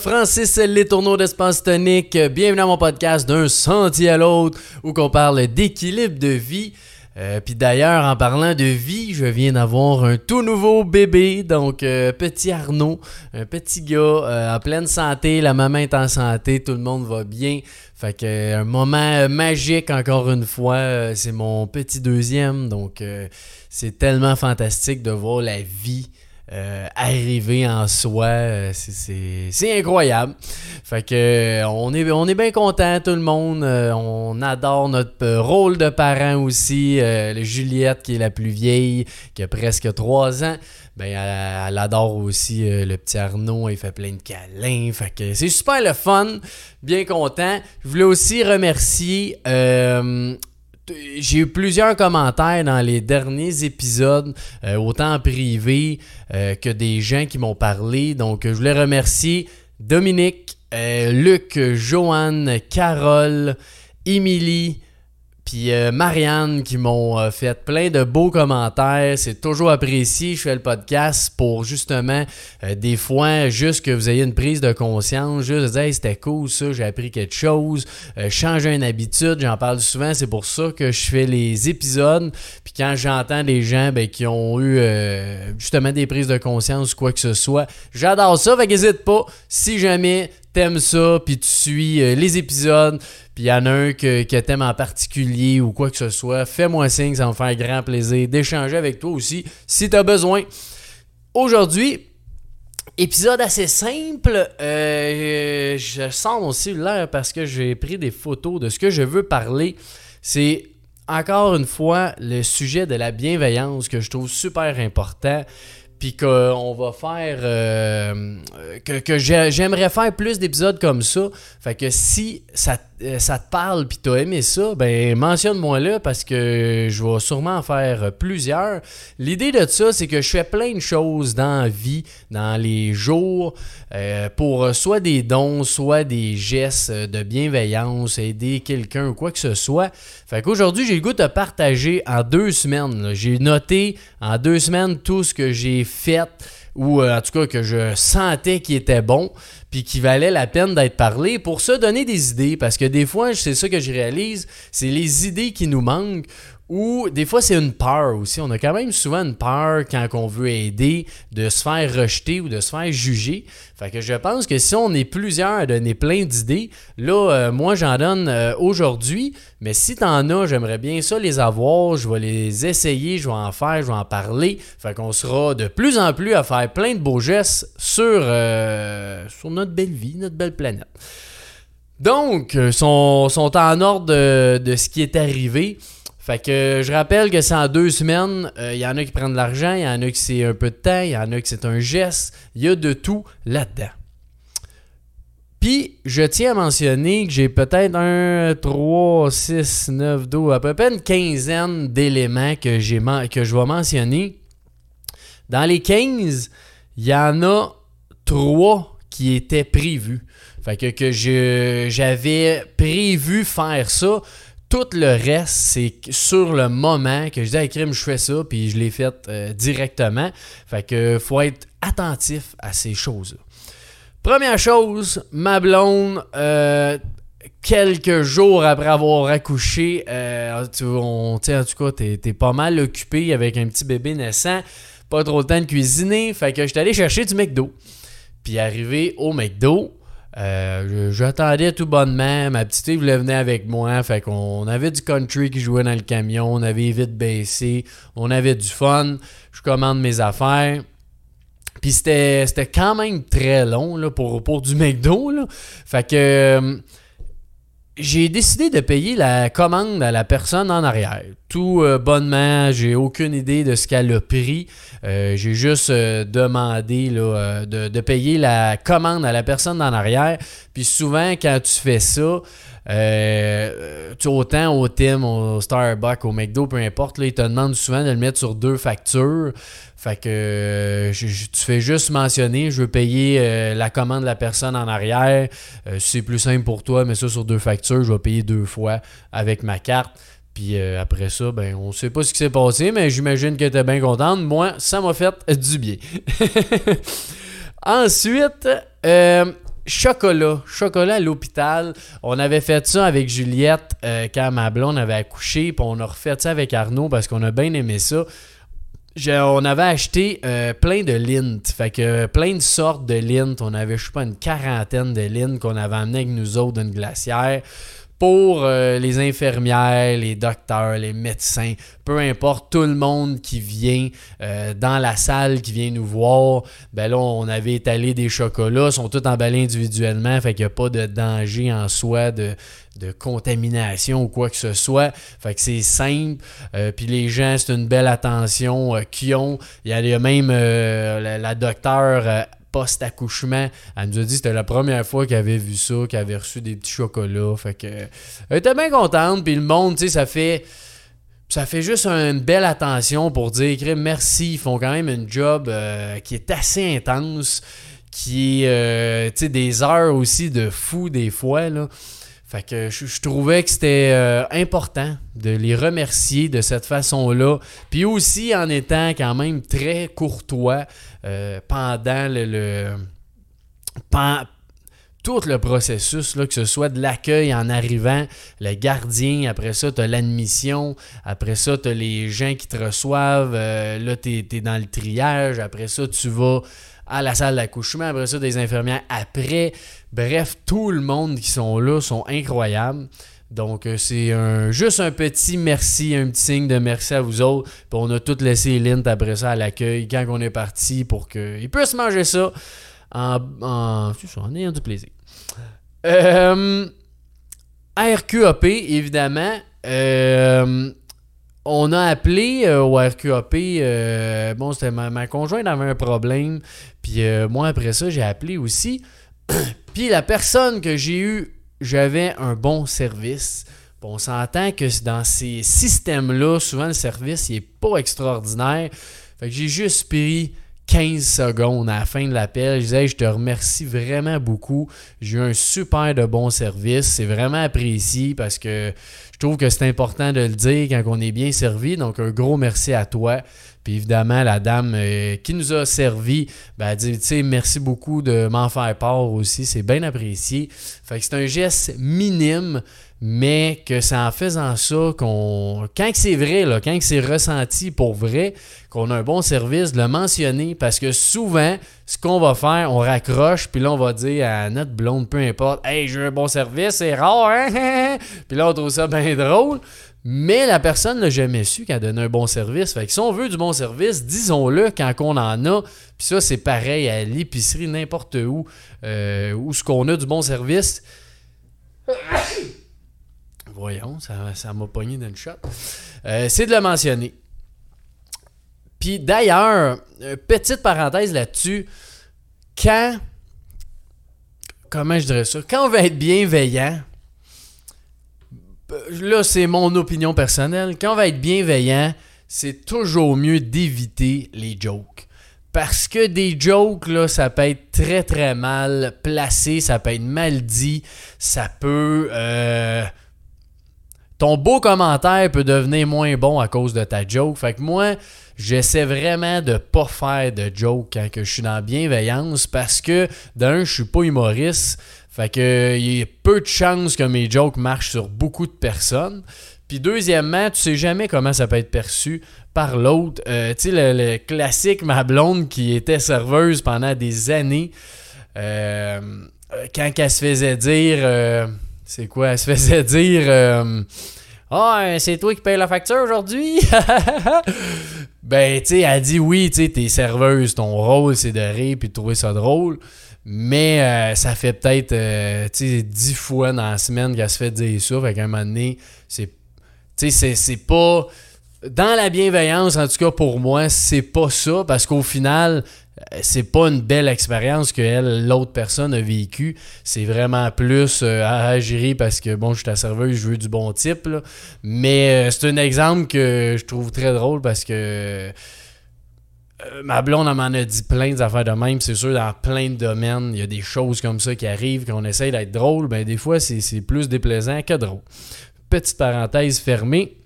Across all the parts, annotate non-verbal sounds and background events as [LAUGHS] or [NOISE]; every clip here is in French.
Francis Letourneau d'Espace Tonique. Bienvenue à mon podcast d'un sentier à l'autre où qu'on parle d'équilibre de vie. Euh, Puis d'ailleurs, en parlant de vie, je viens d'avoir un tout nouveau bébé, donc euh, petit Arnaud, un petit gars euh, en pleine santé, la maman est en santé, tout le monde va bien. Fait que un moment magique encore une fois, c'est mon petit deuxième, donc c'est tellement fantastique de voir la vie euh, arriver en soi, euh, c'est- incroyable. Fait que euh, on est, bien content tout le monde. on adore notre rôle de parent aussi. Juliette qui est la plus vieille, qui a presque 3 ans. Ben, elle, adore aussi le petit Arnaud, il fait plein de câlins. Fait que c'est super le fun, bien content. Je voulais aussi remercier j'ai eu plusieurs commentaires dans les derniers épisodes, euh, autant en privé euh, que des gens qui m'ont parlé. Donc, je voulais remercier Dominique, euh, Luc, Joanne, Carole, Émilie, puis euh, Marianne qui m'ont euh, fait plein de beaux commentaires. C'est toujours apprécié. Je fais le podcast pour justement, euh, des fois, juste que vous ayez une prise de conscience, juste dire c'était cool ça, j'ai appris quelque chose, changer une habitude. J'en parle souvent. C'est pour ça que je fais les épisodes. Puis quand j'entends des gens ben, qui ont eu justement des prises de conscience ou quoi que ce soit, j'adore ça. Fait qu'hésite pas. Si jamais t'aimes ça, puis tu suis les épisodes, il y en a un que, que t'aimes en particulier ou quoi que ce soit, fais-moi signe, ça va me faire grand plaisir d'échanger avec toi aussi si t'as besoin. Aujourd'hui, épisode assez simple. euh, je sors mon cellulaire parce que j'ai pris des photos de ce que je veux parler. C'est encore une fois le sujet de la bienveillance que je trouve super important puis qu'on va faire euh, que, que j'ai- j'aimerais faire plus d'épisodes comme ça. Fait que si ça, ça te parle puis t'as aimé ça, ben mentionne-moi là parce que je vais sûrement en faire plusieurs. L'idée de ça, c'est que je fais plein de choses dans la vie, dans les jours, euh, pour euh, soit des dons, soit des gestes euh, de bienveillance, aider quelqu'un ou quoi que ce soit. Fait qu'aujourd'hui, j'ai le goût de partager en deux semaines. J'ai noté en deux semaines tout ce que j'ai fait ou euh, en tout cas que je sentais qui était bon puis qui valait la peine d'être parlé pour se donner des idées. Parce que des fois c'est ça que je réalise c'est les idées qui nous manquent ou des fois c'est une peur aussi. On a quand même souvent une peur quand on veut aider de se faire rejeter ou de se faire juger. Fait que je pense que si on est plusieurs à donner plein d'idées là euh, moi j'en donne euh, aujourd'hui. Mais si t'en as j'aimerais bien ça les avoir. Je vais les essayer je vais en faire je vais en parler. Fait qu'on sera de plus en plus à faire plein de beaux gestes sur, euh, sur notre belle vie, notre belle planète. Donc, sont, sont en ordre de, de ce qui est arrivé. Fait que euh, je rappelle que c'est en deux semaines. Il y en a qui prennent de l'argent, il y en a qui c'est un peu de temps, il y en a qui c'est un geste. Il y a de tout là-dedans. Puis, je tiens à mentionner que j'ai peut-être un 3, 6, 9, 12, à peu près une quinzaine d'éléments que, que je vais mentionner. Dans les 15, il y en a 3 qui étaient prévus. Fait que, j'avais prévu faire ça. Tout le reste, c'est sur le moment que je dis à crime, je fais ça, puis je l'ai fait euh, directement. Fait que faut être attentif à ces choses-là. Première chose, ma blonde, euh, quelques jours après avoir accouché, euh, tu, on, en tout cas, t'es, pas mal occupé avec un petit bébé naissant, pas trop le temps de cuisiner, fait que j'étais allé chercher du McDo. Puis arrivé au McDo, euh, j'attendais tout bonnement, ma petite voulait venir avec moi, fait qu'on avait du country qui jouait dans le camion, on avait vite baissé, on avait du fun, je commande mes affaires. Puis c'était, c'était quand même très long là, pour, pour du McDo. Là. Fait que euh, j'ai décidé de payer la commande à la personne en arrière. Tout euh, bonnement, j'ai aucune idée de ce qu'elle a pris. Euh, j'ai juste euh, demandé là, de, de payer la commande à la personne en arrière. Puis souvent, quand tu fais ça, euh, tu autant au Tim, au Starbucks, au McDo, peu importe, là, ils te demandent souvent de le mettre sur deux factures. Fait que euh, tu fais juste mentionner, je veux payer euh, la commande de la personne en arrière. C'est plus simple pour toi, mais ça sur deux factures, je vais payer deux fois avec ma carte. Puis après ça, ben on sait pas ce qui s'est passé, mais j'imagine que tu es bien contente. Moi, ça m'a fait du bien. [LAUGHS] Ensuite, euh, chocolat. Chocolat à l'hôpital. On avait fait ça avec Juliette euh, quand ma avait accouché. Puis on a refait ça avec Arnaud parce qu'on a bien aimé ça. on avait acheté euh, plein de lint. Fait que plein de sortes de lint. On avait, je sais pas, une quarantaine de lint qu'on avait amené avec nous autres d'une glacière pour euh, les infirmières, les docteurs, les médecins, peu importe, tout le monde qui vient euh, dans la salle, qui vient nous voir, ben là, on avait étalé des chocolats, sont tous emballés individuellement, fait qu'il n'y a pas de danger en soi de, contamination ou quoi que ce soit. Fait que c'est simple. Euh, puis les gens, c'est une belle attention qu'ils ont. Il y a même la, la docteure post-accouchement. Elle nous a dit que c'était la première fois qu'elle avait vu ça, qu'elle avait reçu des petits chocolats. Fait que elle était bien contente. Puis le monde, ça fait. Ça fait juste une belle attention pour dire merci. Ils font quand même un job euh, qui est assez intense, qui est euh, des heures aussi de fou des fois. Là. Fait que je, trouvais que c'était euh, important de les remercier de cette façon-là. Puis aussi en étant quand même très courtois euh, pendant le, tout le processus, là, que ce soit de l'accueil en arrivant, le gardien, après ça, tu as l'admission, après ça, tu as les gens qui te reçoivent, euh, là, tu es, dans le triage, après ça, tu vas à la salle d'accouchement, après ça, des infirmières après. Bref, tout le monde qui sont là sont incroyables. Donc, euh, c'est un, juste un petit merci, un petit signe de merci à vous autres. On a tout laissé Lint après ça à l'accueil quand on est parti pour qu'il puisse manger ça en, en, en ayant du plaisir. Euh, RQAP, évidemment. Euh, on a appelé euh, au RQAP. Euh, bon, c'était ma, ma, conjointe avait un problème. Puis euh, moi, après ça, j'ai appelé aussi. [CLEARS THROAT] puis la personne que j'ai eu, j'avais un bon service. on s'entend que dans ces systèmes-là, souvent le service, n'est pas extraordinaire. Fait que j'ai juste pris 15 secondes à la fin de l'appel. Je disais, je te remercie vraiment beaucoup. J'ai eu un super de bon service. C'est vraiment apprécié parce que je trouve que c'est important de le dire quand on est bien servi. Donc, un gros merci à toi. Puis évidemment, la dame euh, qui nous a servi, ben, elle dit, tu sais, merci beaucoup de m'en faire part aussi. C'est bien apprécié. Fait que c'est un geste minime, mais que c'est en faisant ça qu'on. Quand c'est vrai, là, quand c'est ressenti pour vrai, qu'on a un bon service, de le mentionner, parce que souvent, ce qu'on va faire, on raccroche, puis là, on va dire à notre blonde, peu importe, Hey, j'ai un bon service, c'est rare, hein? puis là, on trouve ça bien drôle. Mais la personne n'a jamais su qu'elle donne un bon service. Fait que si on veut du bon service, disons-le quand on en a. Puis ça, c'est pareil à l'épicerie, n'importe où, euh, où ce qu'on a du bon service. Voyons, ça m'a pogné d'une shot. Euh, c'est de le mentionner. Puis d'ailleurs, petite parenthèse là-dessus, quand. Comment je dirais ça? Quand on va être bienveillant, là c'est mon opinion personnelle, quand on va être bienveillant, c'est toujours mieux d'éviter les jokes. Parce que des jokes, là, ça peut être très très mal placé, ça peut être mal dit, ça peut. Euh, ton beau commentaire peut devenir moins bon à cause de ta joke. Fait que moi, j'essaie vraiment de pas faire de joke quand je suis dans la bienveillance parce que d'un, je suis pas humoriste. Fait que il y a peu de chances que mes jokes marchent sur beaucoup de personnes. Puis deuxièmement, tu sais jamais comment ça peut être perçu par l'autre. Euh, tu sais, le, classique ma blonde qui était serveuse pendant des années, euh, quand elle se faisait dire euh, c'est quoi? Elle se faisait dire Ah, c'est toi qui paye la facture aujourd'hui? [LAUGHS] ben, tu sais, elle dit oui, tu sais, t'es serveuse, ton rôle c'est de rire puis de trouver ça drôle. Mais euh, ça fait peut-être euh, dix fois dans la semaine qu'elle se fait dire ça. Fait qu'à un moment donné, c'est. C'est pas. Dans la bienveillance, en tout cas pour moi, c'est pas ça. Parce qu'au final, c'est pas une belle expérience que l'autre personne a vécue. C'est vraiment plus euh, à agir parce que bon, je suis ta serveuse, je veux du bon type. Mais euh, c'est un exemple que je trouve très drôle parce que ma blonde m'en a dit plein d'affaires de même. C'est sûr, dans plein de domaines, il y a des choses comme ça qui arrivent, qu'on essaye d'être drôle. Ben, des fois, c'est plus déplaisant que drôle. Petite parenthèse fermée.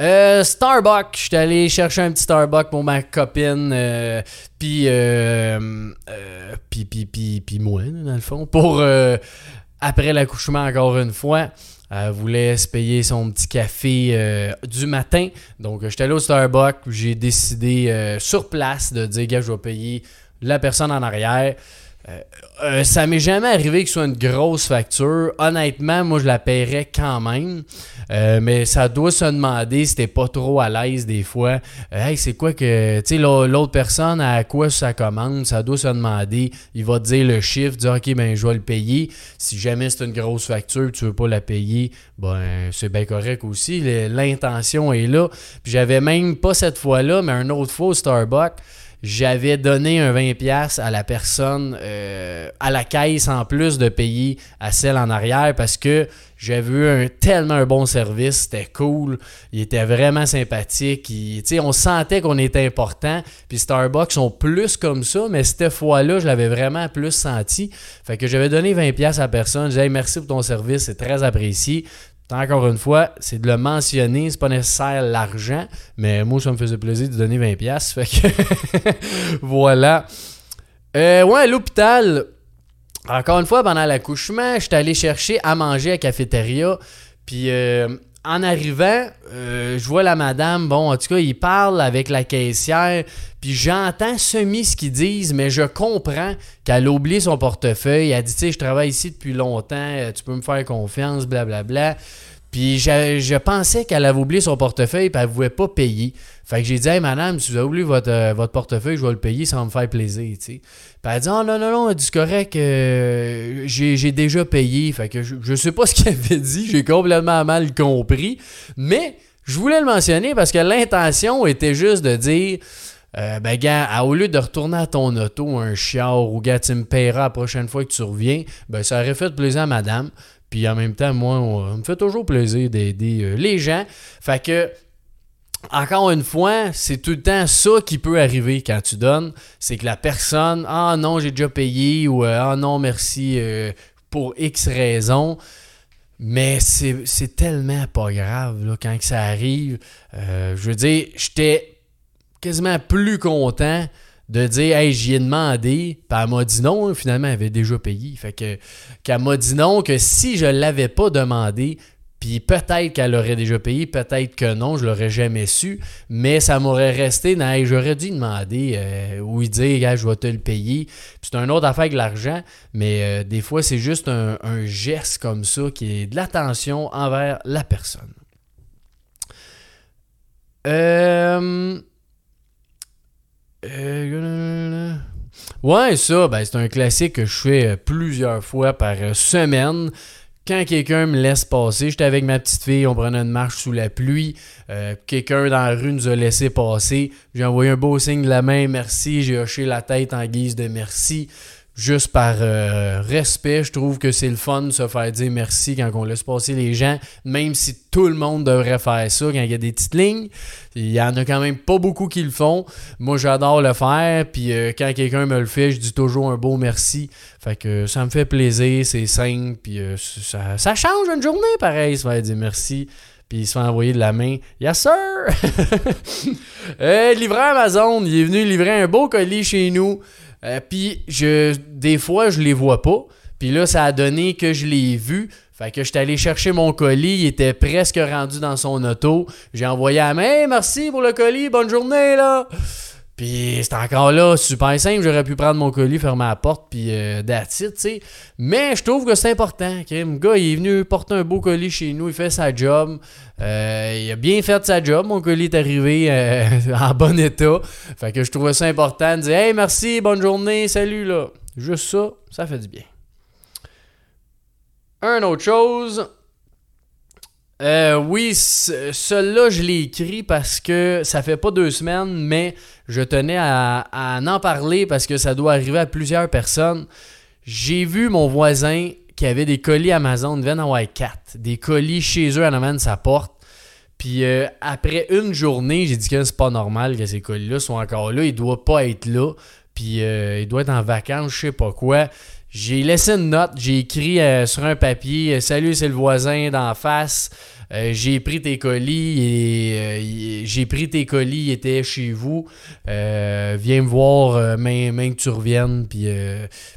Euh, Starbucks, j'étais allé chercher un petit Starbucks pour ma copine, euh, puis, euh, euh, puis, moi, dans le fond, pour euh, après l'accouchement encore une fois. Elle voulait se payer son petit café du matin. Donc, j'étais allé au Starbucks. J'ai décidé sur place de dire, gars, je vais payer la personne en arrière. Euh, euh, ça m'est jamais arrivé que ce soit une grosse facture. Honnêtement, moi, je la paierais quand même. Euh, mais ça doit se demander si t'es pas trop à l'aise des fois. Euh, hey, c'est quoi que. Tu sais, l'au- l'autre personne, à quoi ça commande, ça doit se demander. Il va te dire le chiffre, dire, OK, ben, je vais le payer. Si jamais c'est une grosse facture, tu veux pas la payer, ben, c'est bien correct aussi. L'intention est là. Puis j'avais même pas cette fois-là, mais un autre fois au Starbucks j'avais donné un 20$ à la personne euh, à la caisse en plus de payer à celle en arrière parce que j'avais eu un, tellement un bon service, c'était cool, il était vraiment sympathique, on sentait qu'on était important, puis Starbucks sont plus comme ça, mais cette fois-là, je l'avais vraiment plus senti. Fait que j'avais donné 20$ à la personne, disais Hey, merci pour ton service, c'est très apprécié. Encore une fois, c'est de le mentionner, c'est pas nécessaire l'argent, mais moi, ça me faisait plaisir de donner 20$. pièces Fait que [LAUGHS] voilà. Euh, ouais, l'hôpital, encore une fois, pendant l'accouchement, j'étais allé chercher à manger à la cafétéria. Puis euh, en arrivant, euh, je vois la madame, bon, en tout cas, il parle avec la caissière. Puis j'entends semi ce qu'ils disent, mais je comprends qu'elle a oublié son portefeuille. Elle dit, tu sais, je travaille ici depuis longtemps, euh, tu peux me faire confiance, blablabla. Puis je, je pensais qu'elle avait oublié son portefeuille et elle ne pouvait pas payer. Fait que j'ai dit, hey madame, si vous avez oublié votre, euh, votre portefeuille, je vais le payer, va me faire plaisir. Puis elle a dit, oh non, non, non, c'est correct, euh, j'ai déjà payé. Fait que je, je sais pas [LAUGHS] ce qu'elle avait dit, j'ai complètement mal compris. Mais je voulais le mentionner parce que l'intention était juste de dire. Euh, ben, gars, au lieu de retourner à ton auto, un chiard, ou gars, tu me paieras la prochaine fois que tu reviens, ben, ça aurait fait plaisir à madame. Puis en même temps, moi, on, me fait toujours plaisir d'aider euh, les gens. Fait que, encore une fois, c'est tout le temps ça qui peut arriver quand tu donnes. C'est que la personne, ah non, j'ai déjà payé, ou euh, ah non, merci euh, pour X raison. Mais c'est tellement pas grave là, quand que ça arrive. Je veux dire, j'étais quasiment plus content de dire Hey, j'y ai demandé. Puis elle m'a dit non, finalement, elle avait déjà payé. Fait que qu'elle m'a dit non, que si je l'avais pas demandé, puis peut-être qu'elle aurait déjà payé, peut-être que non, je l'aurais jamais su, mais ça m'aurait resté Hey, j'aurais dû demander euh, ou dire Gars, je vais te le payer. C'est une autre affaire que l'argent, mais euh, des fois, c'est juste un, un geste comme ça qui est de l'attention envers la personne. Euh. Euh, Ouais, ça, ben, c'est un classique que je fais euh, plusieurs fois par euh, semaine. Quand quelqu'un me laisse passer, j'étais avec ma petite fille, on prenait une marche sous la pluie. euh, quelqu'un dans la rue nous a laissé passer. J'ai envoyé un beau signe de la main, merci. J'ai hoché la tête en guise de merci. Juste par euh, respect, je trouve que c'est le fun de se faire dire merci quand on laisse passer les gens, même si tout le monde devrait faire ça quand il y a des petites lignes. Il y en a quand même pas beaucoup qui le font. Moi, j'adore le faire, puis euh, quand quelqu'un me le fait, je dis toujours un beau merci. Fait que ça me fait plaisir, c'est simple, puis euh, ça, change une journée pareil, se faire dire merci puis il se fait envoyer de la main. Yes, sir! [LAUGHS] euh, livreur Amazon, il est venu livrer un beau colis chez nous. Euh, puis je, des fois, je les vois pas. Puis là, ça a donné que je l'ai vu. Fait que j'étais allé chercher mon colis. Il était presque rendu dans son auto. J'ai envoyé à main. Merci pour le colis. Bonne journée, là! Puis c'est encore là, super simple. J'aurais pu prendre mon colis, fermer la porte, puis euh, tu sais. Mais je trouve que c'est important. Le gars, il est venu porter un beau colis chez nous, il fait sa job. Euh, il a bien fait sa job. Mon colis est arrivé euh, [LAUGHS] en bon état. Fait que je trouvais ça important de dire Hey, merci, bonne journée, salut, là. Juste ça, ça fait du bien. Un autre chose. Euh, oui, ce- celui-là, je l'ai écrit parce que ça fait pas deux semaines, mais je tenais à, à en parler parce que ça doit arriver à plusieurs personnes. J'ai vu mon voisin qui avait des colis Amazon, en avoir quatre. Des colis chez eux en avant de sa porte. Puis euh, après une journée, j'ai dit que c'est pas normal que ces colis-là soient encore là. Il doit pas être là. Puis euh, il doit être en vacances, je sais pas quoi. J'ai laissé une note, j'ai écrit euh, sur un papier Salut, c'est le voisin d'en face. j'ai pris tes colis et j'ai pris tes colis, il était chez vous. viens me voir, même, que tu reviennes. Puis,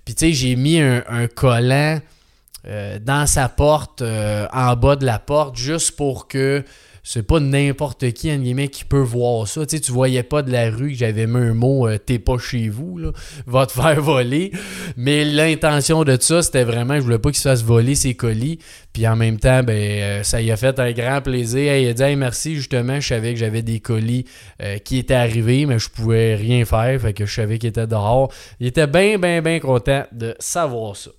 puis tu sais, j'ai mis un, un collant dans sa porte, en bas de la porte, juste pour que c'est pas n'importe qui, en guillemets, qui peut voir ça. Tu sais, tu voyais pas de la rue que j'avais mis un mot euh, t'es pas chez vous, là, va te faire voler. Mais l'intention de ça, c'était vraiment, je voulais pas qu'il se fasse voler ses colis. Puis en même temps, ben, euh, ça y a fait un grand plaisir. il a dit merci, justement, je savais que j'avais des colis euh, qui étaient arrivés, mais je pouvais rien faire. Fait que je savais qu'il était dehors. Il était bien, bien, bien content de savoir ça.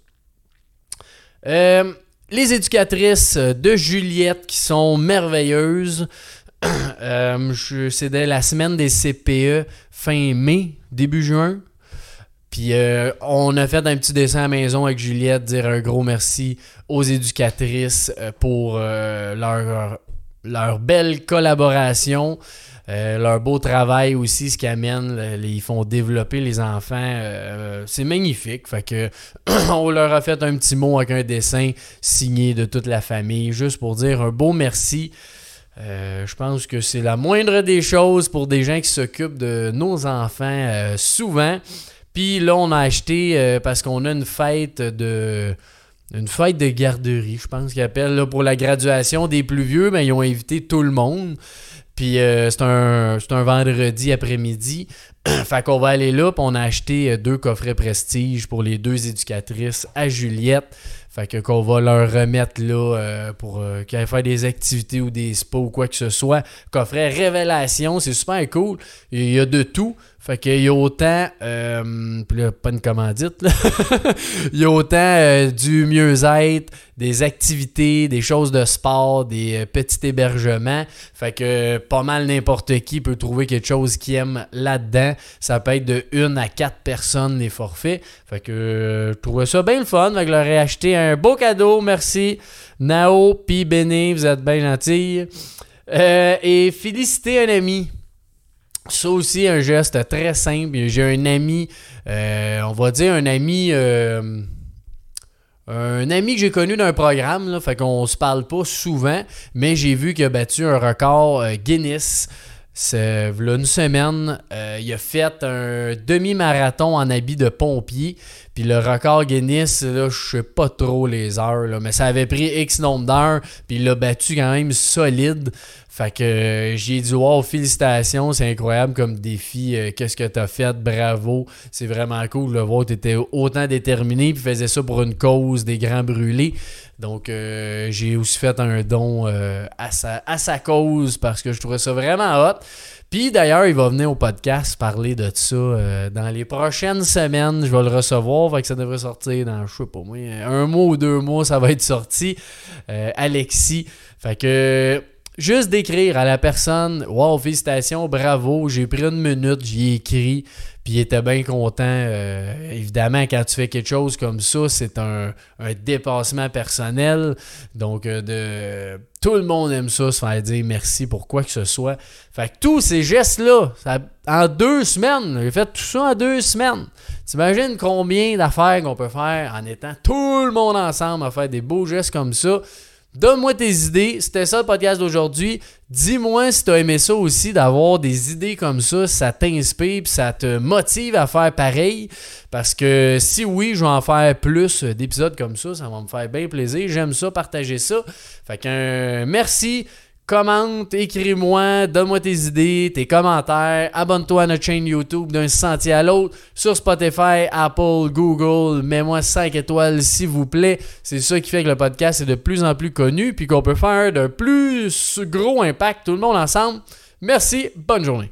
Euh, les éducatrices de Juliette qui sont merveilleuses. [CLEARS THROAT] Euh, C'était la semaine des CPE fin mai, début juin. Puis euh, on a fait un petit dessin à la maison avec Juliette, dire un gros merci aux éducatrices euh, pour leur, leur belle collaboration. Euh, leur beau travail aussi, ce qui amène, ils font développer les enfants. Euh, c'est magnifique. [CLEARS THROAT] On leur a fait un petit mot avec un dessin signé de toute la famille, juste pour dire un beau merci. Euh, je pense que c'est la moindre des choses pour des gens qui s'occupent de nos enfants souvent. Puis là, on a acheté parce qu'on a une fête de une fête de garderie, je pense qu'ils appellent pour la graduation des plus vieux, ben, ils ont invité tout le monde. Puis euh, c'est un, vendredi après-midi. [CLEARS THROAT] fait qu'on va aller là, puis on a acheté euh, deux coffrets prestige pour les deux éducatrices à Juliette. Fait que qu'on va leur remettre là euh, pour qu'elles faire des activités ou des spas ou quoi que ce soit. Coffret révélation, c'est super cool. Il y a de tout. Fait qu'il y a autant, euh, là, pas une commandite, là. il [LAUGHS] y a autant euh, du mieux-être, des activités, des choses de sport, des euh, petits hébergements. Fait que pas mal n'importe qui peut trouver quelque chose qu'il aime là-dedans. Ça peut être de une à quatre personnes les forfaits. Fait que je trouvais ça bien le fun. Fait que je leur ai acheté un beau cadeau. Merci. Nao, puis Béné, vous êtes bien gentils. et féliciter un ami. Ça aussi, un geste très simple. J'ai un ami, euh, on va dire un ami, euh, un ami que j'ai connu d'un programme, là, fait qu'on se parle pas souvent, mais j'ai vu qu'il a battu un record euh, Guinness. C'est une semaine, il a fait un demi-marathon en habit de pompier. Puis le record Guinness, là, je sais pas trop les heures, là, mais ça avait pris X nombre d'heures. Puis il l'a battu quand même solide. Fait que euh, j'ai dit wow, félicitations, c'est incroyable comme défi. Euh, qu'est-ce que t'as fait? Bravo. C'est vraiment cool de voir. T'étais autant déterminé puis faisais ça pour une cause des grands brûlés. Donc euh, j'ai aussi fait un don à, sa, à sa cause parce que je trouvais ça vraiment hot. Puis d'ailleurs, il va venir au podcast parler de ça dans les prochaines semaines. Je vais le recevoir, fait que ça devrait sortir dans, je sais pas moi, un mois ou deux mois, ça va être sorti. Alexis. Fait que Juste d'écrire à la personne Wow, félicitations, bravo, j'ai pris une minute, j'y ai écrit, puis il était bien content. Euh, évidemment, quand tu fais quelque chose comme ça, c'est un, dépassement personnel. Donc, euh, de tout le monde aime ça, se faire dire merci pour quoi que ce soit. Fait que tous ces gestes-là, en deux semaines, j'ai fait tout ça en deux semaines. T'imagines combien d'affaires qu'on peut faire en étant tout le monde ensemble à faire des beaux gestes comme ça. Donne-moi tes idées. C'était ça le podcast d'aujourd'hui. Dis-moi si tu as aimé ça aussi, d'avoir des idées comme ça, ça t'inspire et ça te motive à faire pareil. Parce que si oui, je vais en faire plus d'épisodes comme ça, ça va me faire bien plaisir. J'aime ça, partager ça. Fait qu'un merci. Commente, écris-moi, donne-moi tes idées, tes commentaires, abonne-toi à notre chaîne YouTube d'un sentier à l'autre, sur Spotify, Apple, Google, mets-moi 5 étoiles s'il vous plaît. C'est ça qui fait que le podcast est de plus en plus connu, puis qu'on peut faire de plus gros impact tout le monde ensemble. Merci, bonne journée.